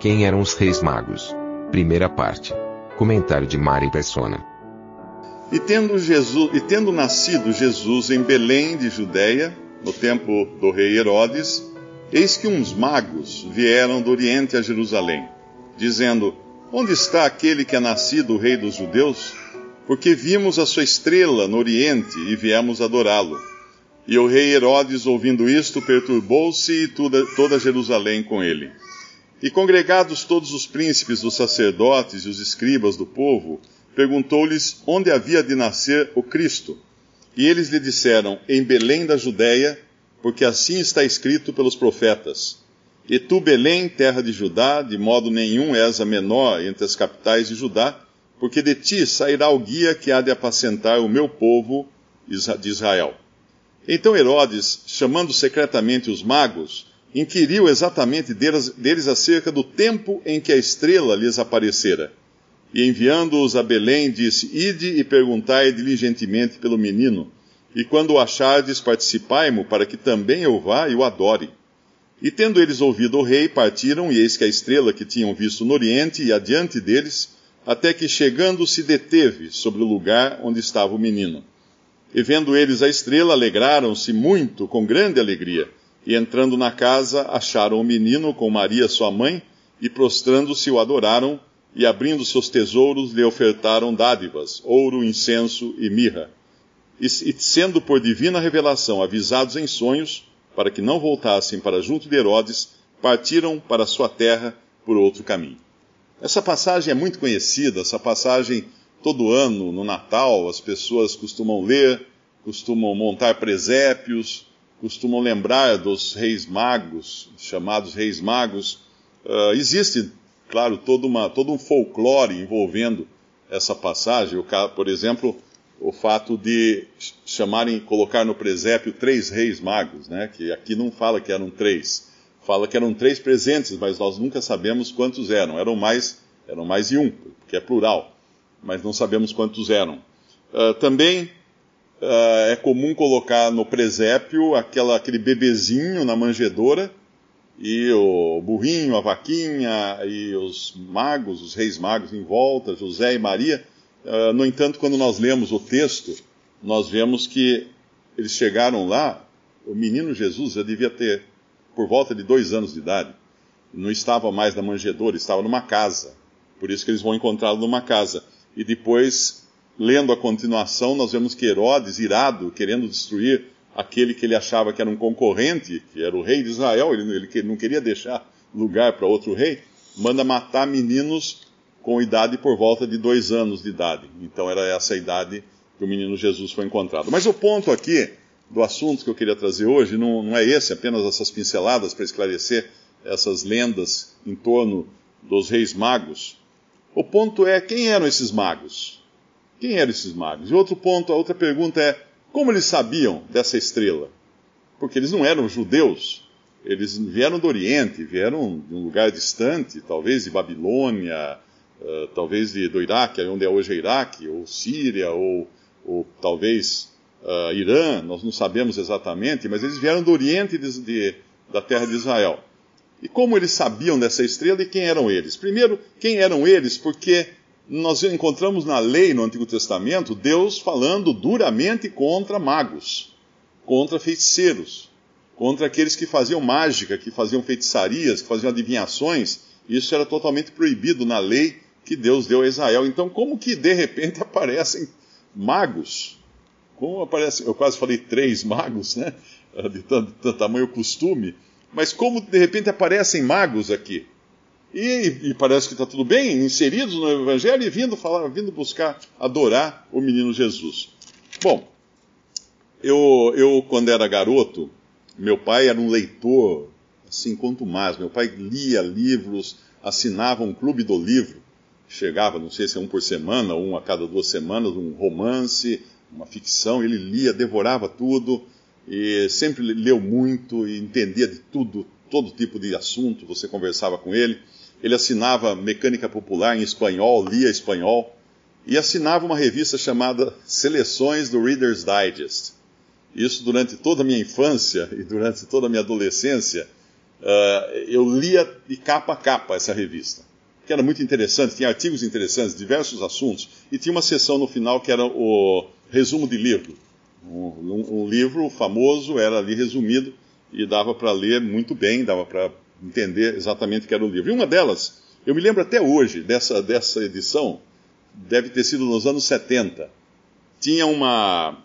Quem eram os reis magos? Primeira parte. Comentário de Mari Persona. E tendo, Jesus, e tendo nascido Jesus em Belém de Judéia, no tempo do rei Herodes, eis que uns magos vieram do Oriente a Jerusalém, dizendo: Onde está aquele que é nascido o rei dos judeus? Porque vimos a sua estrela no Oriente e viemos adorá-lo. E o rei Herodes, ouvindo isto, perturbou-se e toda, toda Jerusalém com ele. E congregados todos os príncipes, os sacerdotes e os escribas do povo, perguntou-lhes onde havia de nascer o Cristo. E eles lhe disseram: Em Belém da Judéia, porque assim está escrito pelos profetas. E tu, Belém, terra de Judá, de modo nenhum és a menor entre as capitais de Judá, porque de ti sairá o guia que há de apacentar o meu povo de Israel. Então Herodes, chamando secretamente os magos, inquiriu exatamente deles, deles acerca do tempo em que a estrela lhes aparecera. E enviando-os a Belém, disse: Ide e perguntai diligentemente pelo menino, e quando o achardes, participai-mo, para que também eu vá e o adore. E tendo eles ouvido o rei, partiram, e eis que a estrela que tinham visto no oriente e adiante deles, até que chegando se deteve sobre o lugar onde estava o menino. E vendo eles a estrela, alegraram-se muito, com grande alegria. E entrando na casa, acharam o menino com Maria sua mãe, e prostrando-se o adoraram, e abrindo seus tesouros lhe ofertaram dádivas, ouro, incenso e mirra. E, sendo por divina revelação avisados em sonhos, para que não voltassem para junto de Herodes, partiram para sua terra por outro caminho. Essa passagem é muito conhecida, essa passagem todo ano, no Natal, as pessoas costumam ler, costumam montar presépios, costumam lembrar dos reis magos, chamados reis magos. Uh, existe, claro, todo, uma, todo um folclore envolvendo essa passagem. Por exemplo, o fato de chamarem, colocar no presépio três reis magos, né? Que aqui não fala que eram três, fala que eram três presentes, mas nós nunca sabemos quantos eram. Eram mais, eram mais de um, porque é plural, mas não sabemos quantos eram. Uh, também uh, é comum colocar no presépio aquela, aquele bebezinho na manjedoura e o burrinho, a vaquinha e os magos, os reis magos em volta, José e Maria. Uh, no entanto, quando nós lemos o texto, nós vemos que eles chegaram lá, o menino Jesus já devia ter por volta de dois anos de idade. Não estava mais na manjedoura, estava numa casa. Por isso que eles vão encontrá-lo numa casa. E depois, lendo a continuação, nós vemos que Herodes, irado, querendo destruir aquele que ele achava que era um concorrente, que era o rei de Israel, ele, ele não queria deixar lugar para outro rei, manda matar meninos com idade por volta de dois anos de idade. Então era essa a idade que o menino Jesus foi encontrado. Mas o ponto aqui do assunto que eu queria trazer hoje não, não é esse, apenas essas pinceladas para esclarecer essas lendas em torno dos reis magos. O ponto é quem eram esses magos? Quem eram esses magos? E outro ponto, a outra pergunta é como eles sabiam dessa estrela? Porque eles não eram judeus, eles vieram do Oriente, vieram de um lugar distante, talvez de Babilônia, uh, talvez de, do Iraque, onde é hoje é Iraque, ou Síria, ou, ou talvez uh, Irã, nós não sabemos exatamente, mas eles vieram do Oriente de, de, da terra de Israel. E como eles sabiam dessa estrela e quem eram eles? Primeiro, quem eram eles? Porque nós encontramos na lei no Antigo Testamento Deus falando duramente contra magos, contra feiticeiros, contra aqueles que faziam mágica, que faziam feitiçarias, que faziam adivinhações. Isso era totalmente proibido na lei que Deus deu a Israel. Então, como que de repente aparecem magos? Como aparecem, eu quase falei três magos, né? De, tanto, de tamanho costume. Mas como de repente aparecem magos aqui? E, e parece que está tudo bem, inseridos no Evangelho e vindo falar, vindo buscar adorar o menino Jesus. Bom, eu, eu quando era garoto, meu pai era um leitor assim quanto mais. Meu pai lia livros, assinava um clube do livro, chegava, não sei se é um por semana, um a cada duas semanas, um romance, uma ficção, ele lia, devorava tudo, e sempre leu muito e entendia de tudo, todo tipo de assunto, você conversava com ele. Ele assinava Mecânica Popular em espanhol, lia espanhol, e assinava uma revista chamada Seleções do Reader's Digest. Isso durante toda a minha infância e durante toda a minha adolescência, uh, eu lia de capa a capa essa revista, que era muito interessante, tinha artigos interessantes, diversos assuntos, e tinha uma seção no final que era o resumo de livro. Um, um, livro famoso era ali resumido e dava para ler muito bem, dava para entender exatamente o que era o livro. E uma delas, eu me lembro até hoje dessa, dessa edição, deve ter sido nos anos 70. Tinha uma.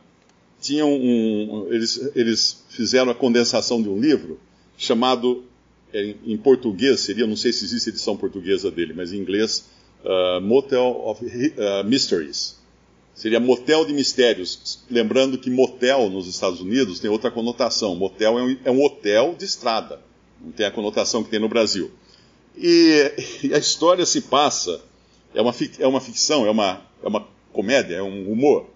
Tinha um, eles, eles fizeram a condensação de um livro chamado, em, em português, seria, não sei se existe edição portuguesa dele, mas em inglês, uh, Motel of uh, Mysteries. Seria motel de mistérios. Lembrando que motel nos Estados Unidos tem outra conotação. Motel é um, é um hotel de estrada. Não tem a conotação que tem no Brasil. E, e a história se passa é uma, é uma ficção, é uma, é uma comédia, é um humor.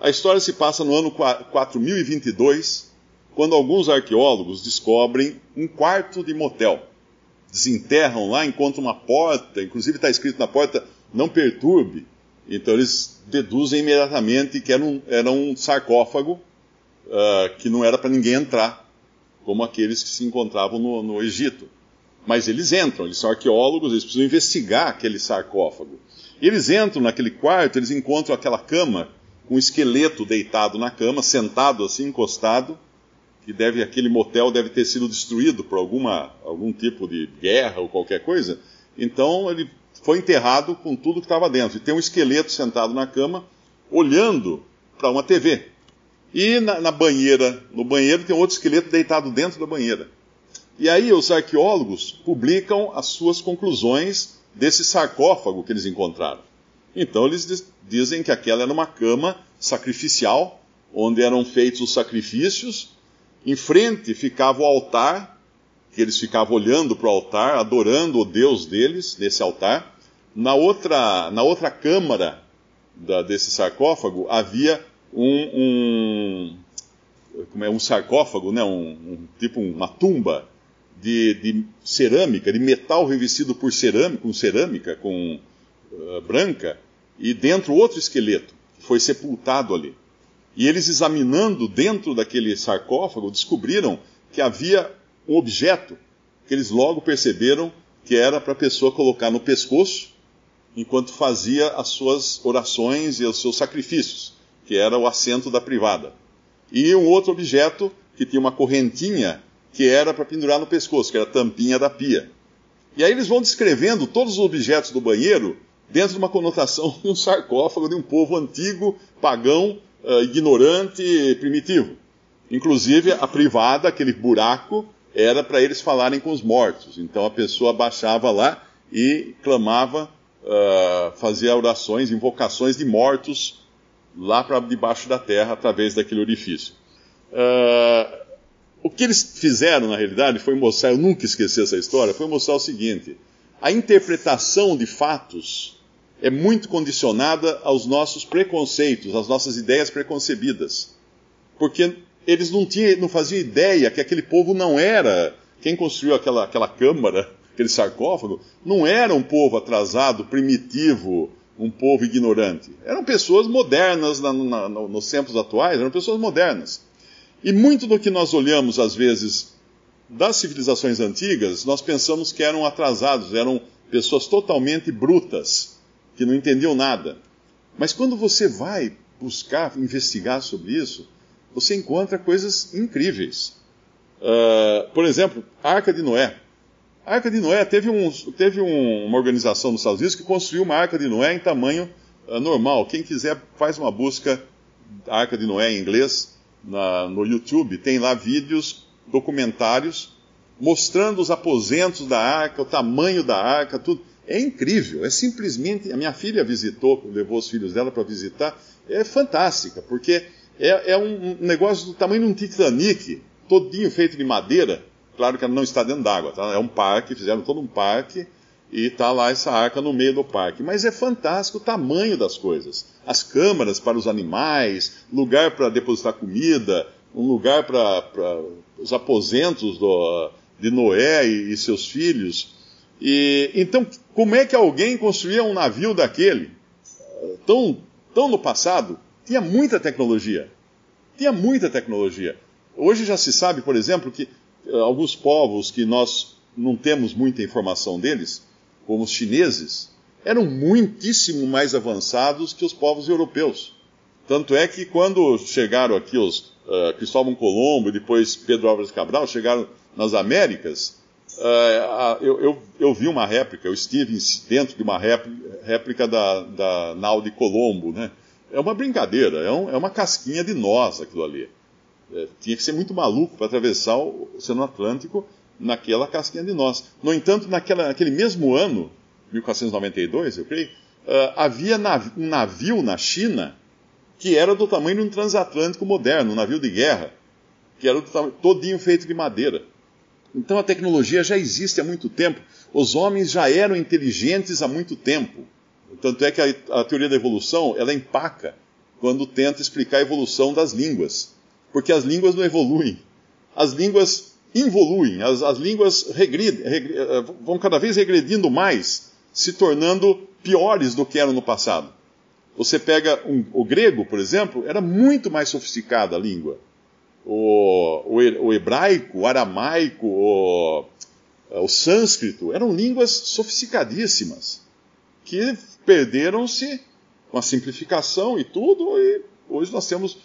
A história se passa no ano 4022, quando alguns arqueólogos descobrem um quarto de motel. Desenterram lá, encontram uma porta, inclusive está escrito na porta, não perturbe. Então eles deduzem imediatamente que era um, era um sarcófago uh, que não era para ninguém entrar, como aqueles que se encontravam no, no Egito. Mas eles entram, eles são arqueólogos, eles precisam investigar aquele sarcófago. Eles entram naquele quarto, eles encontram aquela cama, com um esqueleto deitado na cama, sentado assim, encostado, que deve, aquele motel deve ter sido destruído por alguma, algum tipo de guerra ou qualquer coisa. Então ele foi enterrado com tudo que estava dentro. E tem um esqueleto sentado na cama, olhando para uma TV. E na, na banheira, no banheiro tem outro esqueleto deitado dentro da banheira. E aí os arqueólogos publicam as suas conclusões desse sarcófago que eles encontraram. Então eles dizem que aquela era uma cama sacrificial, onde eram feitos os sacrifícios. Em frente ficava o altar, que eles ficavam olhando para o altar, adorando o Deus deles nesse altar. Na outra, na outra câmara da, desse sarcófago havia um, um, como é, um sarcófago, né, um, um tipo uma tumba de, de, cerâmica, de metal revestido por cerâmica, com cerâmica, com uh, branca, e dentro outro esqueleto, que foi sepultado ali. E eles examinando dentro daquele sarcófago, descobriram que havia um objeto que eles logo perceberam que era para a pessoa colocar no pescoço enquanto fazia as suas orações e os seus sacrifícios, que era o assento da privada. E um outro objeto que tinha uma correntinha que era para pendurar no pescoço, que era a tampinha da pia. E aí eles vão descrevendo todos os objetos do banheiro dentro de uma conotação de um sarcófago de um povo antigo, pagão, uh, ignorante, primitivo. Inclusive, a privada, aquele buraco, era para eles falarem com os mortos. Então a pessoa baixava lá e clamava, uh, fazia orações, invocações de mortos lá para debaixo da terra através daquele orifício. Uh, o que eles fizeram, na realidade, foi mostrar, eu nunca esqueci essa história, foi mostrar o seguinte: a interpretação de fatos é muito condicionada aos nossos preconceitos, às nossas ideias preconcebidas. Porque eles não, tinham, não faziam ideia que aquele povo não era, quem construiu aquela, aquela câmara, aquele sarcófago, não era um povo atrasado, primitivo, um povo ignorante. Eram pessoas modernas na, na, nos tempos atuais, eram pessoas modernas. E muito do que nós olhamos, às vezes, das civilizações antigas, nós pensamos que eram atrasados, eram pessoas totalmente brutas, que não entendiam nada. Mas quando você vai buscar, investigar sobre isso, você encontra coisas incríveis. Uh, por exemplo, a Arca de Noé. A Arca de Noé teve, um, teve um, uma organização nos Estados Unidos que construiu uma Arca de Noé em tamanho uh, normal. Quem quiser, faz uma busca da Arca de Noé em inglês na, no YouTube, tem lá vídeos, documentários, mostrando os aposentos da arca, o tamanho da arca, tudo. É incrível, é simplesmente. A minha filha visitou, levou os filhos dela para visitar, é fantástica, porque é, é, um negócio do tamanho de um Titanic, todinho feito de madeira, Claro que ela não está dentro d'água, tá? é um parque, fizeram todo um parque e está lá essa arca no meio do parque. Mas é fantástico o tamanho das coisas. As câmaras para os animais, lugar para depositar comida, um lugar para os aposentos do, de Noé e, e seus filhos. E então, como é que alguém construía um navio daquele tão, tão no passado? Tinha muita tecnologia. Tinha muita tecnologia. Hoje já se sabe, por exemplo, que alguns povos que nós não temos muita informação deles, como os chineses, eram muitíssimo mais avançados que os povos europeus. Tanto é que quando chegaram aqui os uh, Cristóvão Colombo e depois Pedro Álvares Cabral, chegaram nas Américas, uh, eu, eu, eu, vi uma réplica, eu estive dentro de uma réplica da, da nau de Colombo, né? É uma brincadeira, é, um, é uma casquinha de nós aquilo ali. É, tinha que ser muito maluco para atravessar o Oceano Atlântico naquela casquinha de nós. No entanto, naquela, naquele mesmo ano, 1492, eu creio, uh, havia nav um navio na China que era do tamanho de um transatlântico moderno, um navio de guerra, que era todinho feito de madeira. Então a tecnologia já existe há muito tempo. Os homens já eram inteligentes há muito tempo. Tanto é que a, a teoria da evolução ela empaca quando tenta explicar a evolução das línguas. Porque as línguas não evoluem. As línguas involuem, as, as línguas regridem, eh, vão cada vez regredindo mais, se tornando piores do que eram no passado. Você pega um, o grego, por exemplo, era muito mais sofisticada a língua. O, o, o hebraico, o aramaico, o, o sânscrito eram línguas sofisticadíssimas que perderam-se com a simplificação e tudo, e hoje nós temos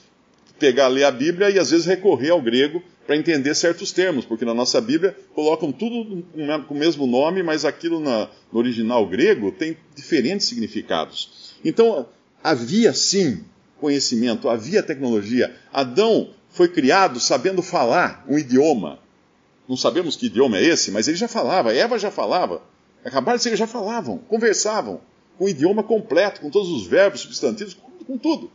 pegar, ler a Bíblia e às vezes recorrer ao grego para entender certos termos, porque na nossa Bíblia colocam tudo com o mesmo nome, mas aquilo na, no original grego tem diferentes significados. Então, havia sim conhecimento, havia tecnologia. Adão foi criado sabendo falar um idioma. Não sabemos que idioma é esse, mas ele já falava, Eva já falava. Acabaram de ser, já falavam, conversavam, com o idioma completo, com todos os verbos, substantivos, com, com tudo.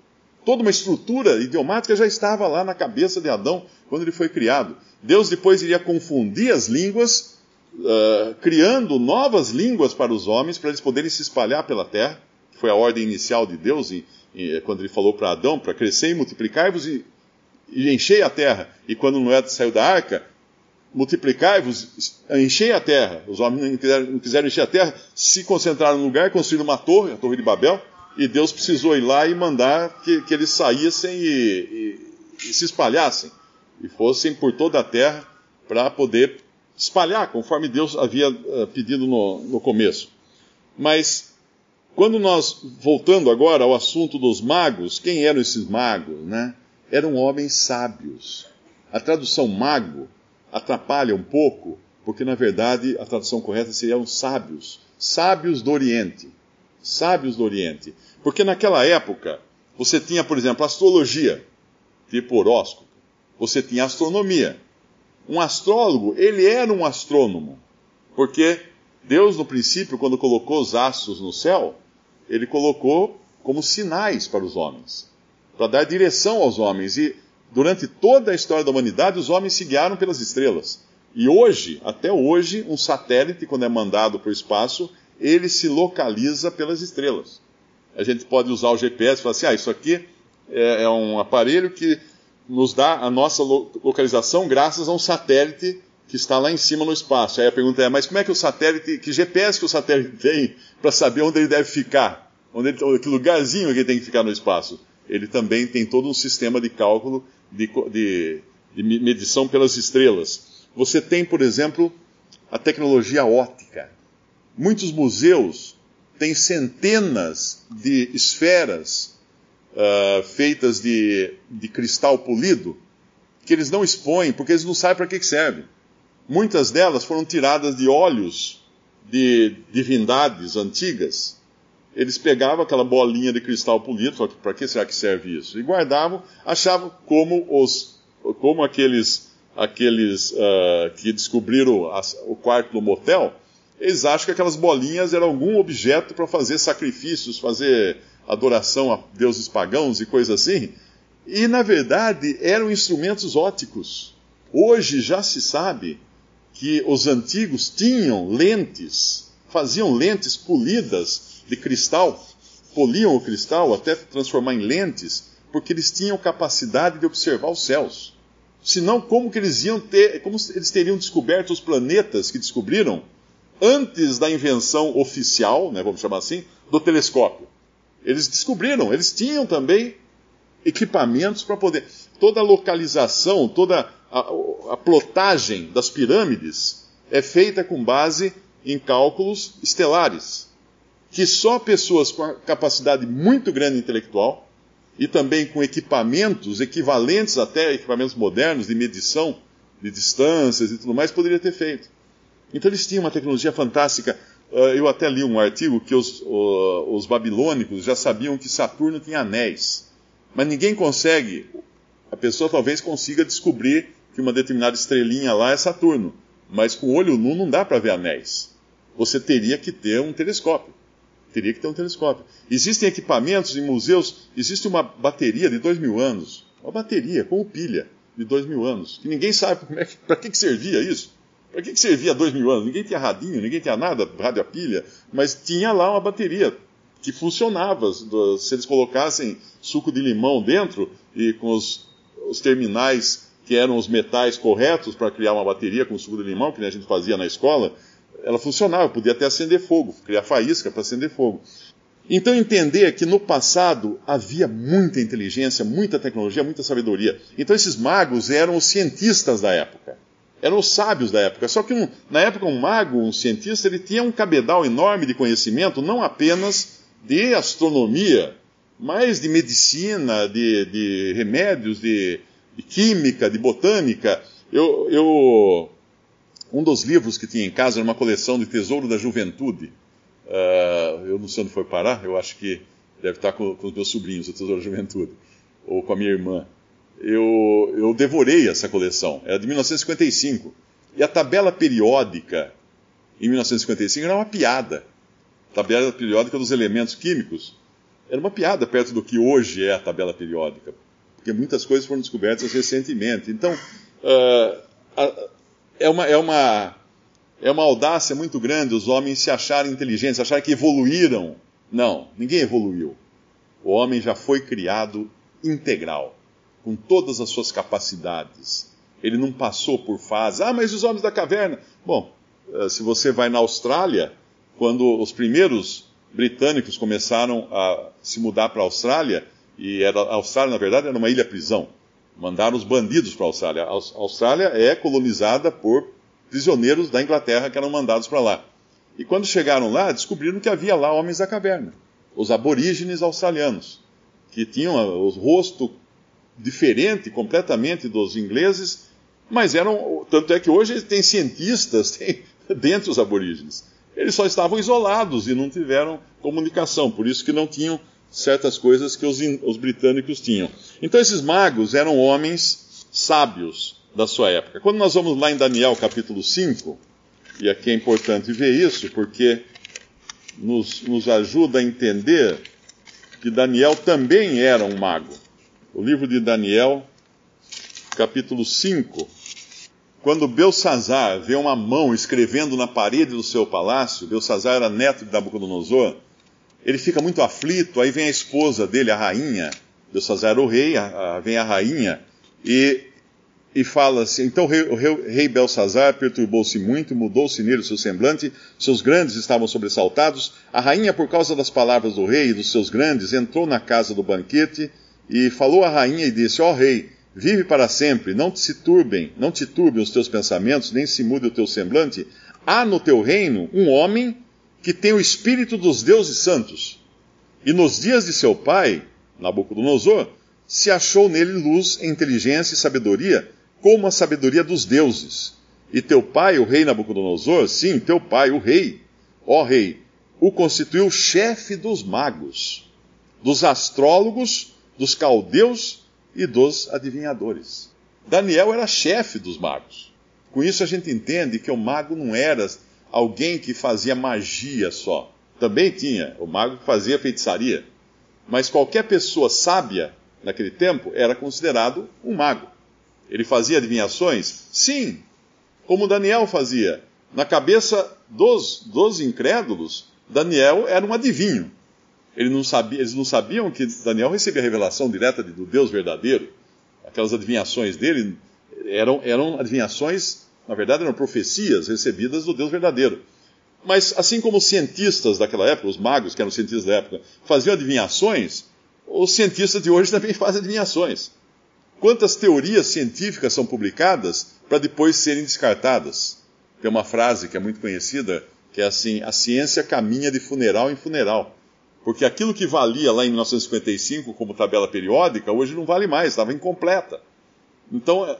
Toda uma estrutura idiomática já estava lá na cabeça de Adão quando ele foi criado. Deus depois iria confundir as línguas, uh, criando novas línguas para os homens, para eles poderem se espalhar pela terra, que foi a ordem inicial de Deus, e, e quando ele falou para Adão, para crescer e multiplicar-vos e, e encher a terra. E quando Noé saiu da arca, multiplicai-vos, enchei a terra. Os homens não quiseram, não quiseram, encher a terra, se concentraram no lugar, construíram uma torre, a Torre de Babel, e Deus precisou ir lá e mandar que, que eles saíssem e, e, e, se espalhassem, e fossem por toda a terra para poder espalhar, conforme Deus havia uh, pedido no, no começo. Mas, quando nós, voltando agora ao assunto dos magos, quem eram esses magos, né? Eram homens sábios. A tradução mago atrapalha um pouco, porque na verdade a tradução correta seria sábios, sábios do Oriente. Sábios do Oriente. Porque naquela época, você tinha, por exemplo, astrologia, tipo horóscopo. Você tinha astronomia. Um astrólogo, ele era um astrônomo. Porque Deus, no princípio, quando colocou os astros no céu, ele colocou como sinais para os homens, para dar direção aos homens. E Durante toda a história da humanidade, os homens se guiaram pelas estrelas. E hoje, até hoje, um satélite, quando é mandado para o espaço, ele se localiza pelas estrelas. A gente pode usar o GPS e falar assim: ah, isso aqui é, é um aparelho que nos dá a nossa localização graças a um satélite que está lá em cima no espaço. Aí a pergunta é: mas como é que o satélite, que GPS que o satélite tem para saber onde ele deve ficar? Onde ele, que lugarzinho que ele tem que ficar no espaço? Ele também tem todo um sistema de cálculo de, de, de medição pelas estrelas. Você tem, por exemplo, a tecnologia óptica. Muitos museus têm centenas de esferas uh, feitas de, de cristal polido que eles não expõem porque eles não sabem para que, que serve. Muitas delas foram tiradas de olhos de divindades antigas eles pegavam aquela bolinha de cristal polido, para que será que serve isso? E guardavam, achavam como os, como aqueles, aqueles uh, que descobriram o quarto do motel, eles acham que aquelas bolinhas eram algum objeto para fazer sacrifícios, fazer adoração a deuses pagãos e coisas assim. E na verdade eram instrumentos óticos. Hoje já se sabe que os antigos tinham lentes, faziam lentes polidas de cristal, poliam o cristal até transformar em lentes, porque eles tinham capacidade de observar os céus. Senão, como que eles iam ter, como eles teriam descoberto os planetas que descobriram antes da invenção oficial, né, vamos chamar assim, do telescópio? Eles descobriram, eles tinham também equipamentos para poder. Toda a localização, toda a, a plotagem das pirâmides é feita com base em cálculos estelares, que só pessoas com capacidade muito grande intelectual e também com equipamentos equivalentes até equipamentos modernos de medição de distâncias e tudo mais, poderia ter feito. Então eles tinham uma tecnologia fantástica. Ah, eu até li um artigo que os, os babilônicos já sabiam que Saturno tinha anéis. Mas ninguém consegue, a pessoa talvez consiga descobrir que uma determinada estrelinha lá é Saturno. Mas com o olho nu não dá para ver anéis. Você teria que ter um telescópio teria que ter um telescópio. Existem equipamentos em museus, existe uma bateria de dois mil anos, uma bateria com pilha de dois mil anos, que ninguém sabe é para que, que servia isso. Para que, que servia dois mil anos? Ninguém tinha radinho, ninguém tinha nada, rádio a pilha, mas tinha lá uma bateria que funcionava. Se eles colocassem suco de limão dentro e com os, os terminais que eram os metais corretos para criar uma bateria com suco de limão, que a gente fazia na escola, ela funcionava, podia até acender fogo, criar faísca para acender fogo. Então entender que no passado havia muita inteligência, muita tecnologia, muita sabedoria. Então esses magos eram os cientistas da época. Eram os sábios da época. Só que um, na época um mago, um cientista, ele tinha um cabedal enorme de conhecimento, não apenas de astronomia, mas de medicina, de, de remédios, de, de, química, de botânica. Eu, eu um dos livros que tinha em casa era uma coleção de Tesouro da Juventude. Uh, eu não sei onde foi parar, eu acho que deve estar com, com os meus sobrinhos, o Tesouro da Juventude, ou com a minha irmã. Eu, eu devorei essa coleção, era de 1955. E a tabela periódica em 1955 era uma piada. A tabela periódica dos elementos químicos era uma piada perto do que hoje é a tabela periódica, porque muitas coisas foram descobertas recentemente. Então, uh, é uma, é uma, é uma audácia muito grande os homens se acharem inteligentes, acharem que evoluíram. Não, ninguém evoluiu. O homem já foi criado integral, com todas as suas capacidades. Ele não passou por fases. Ah, mas os homens da caverna. Bom, eh, se você vai na Austrália, quando os primeiros britânicos começaram a se mudar para a Austrália, e era, a Austrália, na verdade, era uma ilha-prisão. Mandaram os bandidos para a Austrália. A Austrália é colonizada por prisioneiros da Inglaterra que eram mandados para lá. E quando chegaram lá, descobriram que havia lá homens da caverna, os aborígenes australianos, que tinham o rosto diferente completamente dos ingleses, mas eram. Tanto é que hoje tem cientistas tem, dentre os aborígenes. Eles só estavam isolados e não tiveram comunicação, por isso que não tinham certas coisas que os, os britânicos tinham. Então esses magos eram homens sábios da sua época. Quando nós vamos lá em Daniel capítulo 5, e aqui é importante ver isso, porque nos, nos ajuda a entender que Daniel também era um mago. O livro de Daniel, capítulo 5, quando Belsazar vê uma mão escrevendo na parede do seu palácio, Belsazar era neto de Nabucodonosor, ele fica muito aflito, aí vem a esposa dele, a rainha, Belsazar era o rei, a, a, vem a rainha, e, e fala assim, então o rei, o rei Belsazar perturbou-se muito, mudou-se nele o seu semblante, seus grandes estavam sobressaltados, a rainha, por causa das palavras do rei e dos seus grandes, entrou na casa do banquete, e falou à rainha e disse, ó oh, rei, vive para sempre, não te se turbem, não te turbem os teus pensamentos, nem se mude o teu semblante, há no teu reino um homem que tem o espírito dos deuses santos. E nos dias de seu pai, Nabucodonosor, se achou nele luz, inteligência e sabedoria, como a sabedoria dos deuses. E teu pai, o rei Nabucodonosor, sim, teu pai, o rei, ó rei, o constituiu chefe dos magos, dos astrólogos, dos caldeus e dos adivinhadores. Daniel era chefe dos magos. Com isso a gente entende que o mago não era alguém que fazia magia só. Também tinha o mago que fazia feitiçaria. Mas qualquer pessoa sábia naquele tempo era considerado um mago. Ele fazia adivinhações? Sim. como Daniel fazia. Na cabeça dos, dos incrédulos, Daniel era um adivinho. Ele não sabia, eles não sabiam que Daniel recebia a revelação direta do Deus verdadeiro. Aquelas adivinhações dele eram, eram adivinhações, na verdade, eram profecias recebidas do Deus verdadeiro. Mas assim como os cientistas daquela época, os magos que eram cientistas da época, faziam adivinhações, os cientistas de hoje também fazem adivinhações. Quantas teorias científicas são publicadas para depois serem descartadas? Tem uma frase que é muito conhecida, que é assim: a ciência caminha de funeral em funeral. Porque aquilo que valia lá em 1955 como tabela periódica, hoje não vale mais, estava incompleta. Então,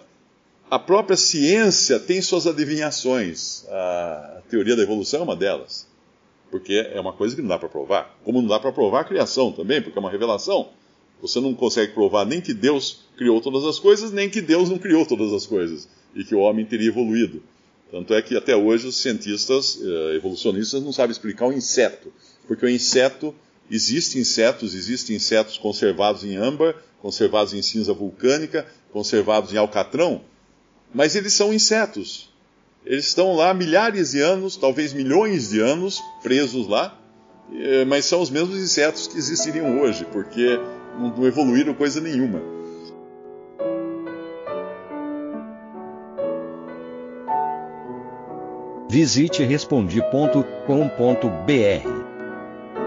a própria ciência tem suas adivinhações. A teoria da evolução é uma delas. Porque é uma coisa que não dá para provar. Como não dá para provar a criação também, porque é uma revelação. Você não consegue provar nem que Deus criou todas as coisas, nem que Deus não criou todas as coisas. E que o homem teria evoluído. Tanto é que até hoje os cientistas uh, evolucionistas não sabem explicar o inseto. Porque o inseto, existem insetos, existem insetos conservados em âmbar, conservados em cinza vulcânica, conservados em alcatrão, mas eles são insetos. Eles estão lá milhares de anos, talvez milhões de anos, presos lá, mas são os mesmos insetos que existiriam hoje, porque não evoluíram coisa nenhuma. Visite respondi.com.br.